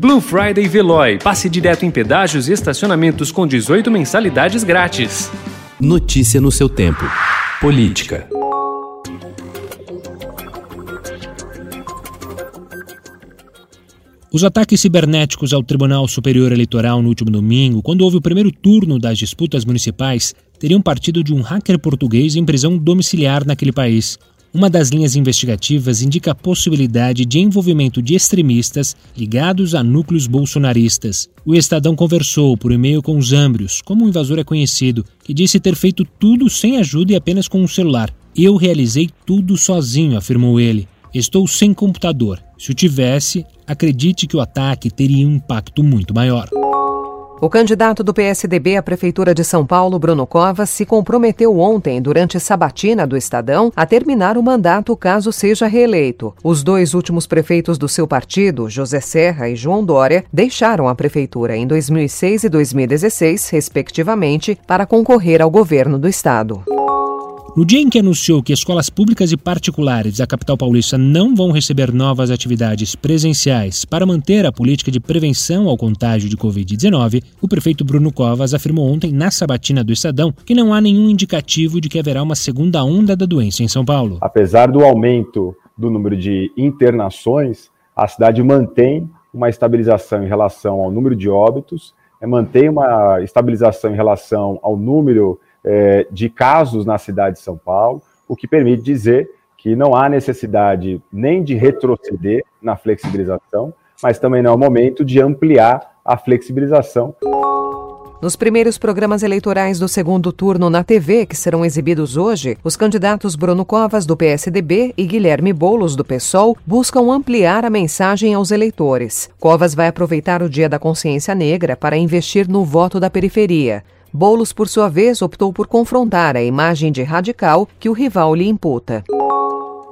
Blue Friday Veloy. Passe direto em pedágios e estacionamentos com 18 mensalidades grátis. Notícia no seu tempo. Política. Os ataques cibernéticos ao Tribunal Superior Eleitoral no último domingo, quando houve o primeiro turno das disputas municipais, teriam partido de um hacker português em prisão domiciliar naquele país. Uma das linhas investigativas indica a possibilidade de envolvimento de extremistas ligados a núcleos bolsonaristas. O Estadão conversou por e-mail com Zambrios, como o invasor é conhecido, que disse ter feito tudo sem ajuda e apenas com um celular. Eu realizei tudo sozinho, afirmou ele. Estou sem computador. Se o tivesse, acredite que o ataque teria um impacto muito maior. O candidato do PSDB à Prefeitura de São Paulo, Bruno Covas, se comprometeu ontem, durante sabatina do Estadão, a terminar o mandato caso seja reeleito. Os dois últimos prefeitos do seu partido, José Serra e João Dória, deixaram a prefeitura em 2006 e 2016, respectivamente, para concorrer ao governo do estado. No dia em que anunciou que escolas públicas e particulares da capital paulista não vão receber novas atividades presenciais para manter a política de prevenção ao contágio de Covid-19, o prefeito Bruno Covas afirmou ontem na sabatina do Estadão que não há nenhum indicativo de que haverá uma segunda onda da doença em São Paulo. Apesar do aumento do número de internações, a cidade mantém uma estabilização em relação ao número de óbitos, mantém uma estabilização em relação ao número é, de casos na cidade de São Paulo, o que permite dizer que não há necessidade nem de retroceder na flexibilização, mas também não é o momento de ampliar a flexibilização. Nos primeiros programas eleitorais do segundo turno na TV, que serão exibidos hoje, os candidatos Bruno Covas, do PSDB, e Guilherme Boulos, do PSOL, buscam ampliar a mensagem aos eleitores. Covas vai aproveitar o Dia da Consciência Negra para investir no voto da periferia. Boulos, por sua vez, optou por confrontar a imagem de radical que o rival lhe imputa.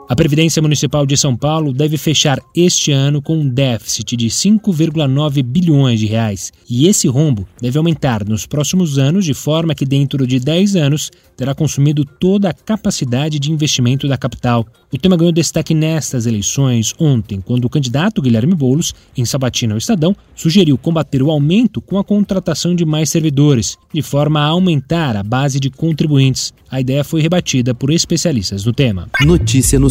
A Previdência Municipal de São Paulo deve fechar este ano com um déficit de 5,9 bilhões de reais. E esse rombo deve aumentar nos próximos anos, de forma que dentro de 10 anos terá consumido toda a capacidade de investimento da capital. O tema ganhou destaque nestas eleições ontem, quando o candidato Guilherme Boulos, em sabatina ao Estadão, sugeriu combater o aumento com a contratação de mais servidores, de forma a aumentar a base de contribuintes. A ideia foi rebatida por especialistas no tema. Notícia no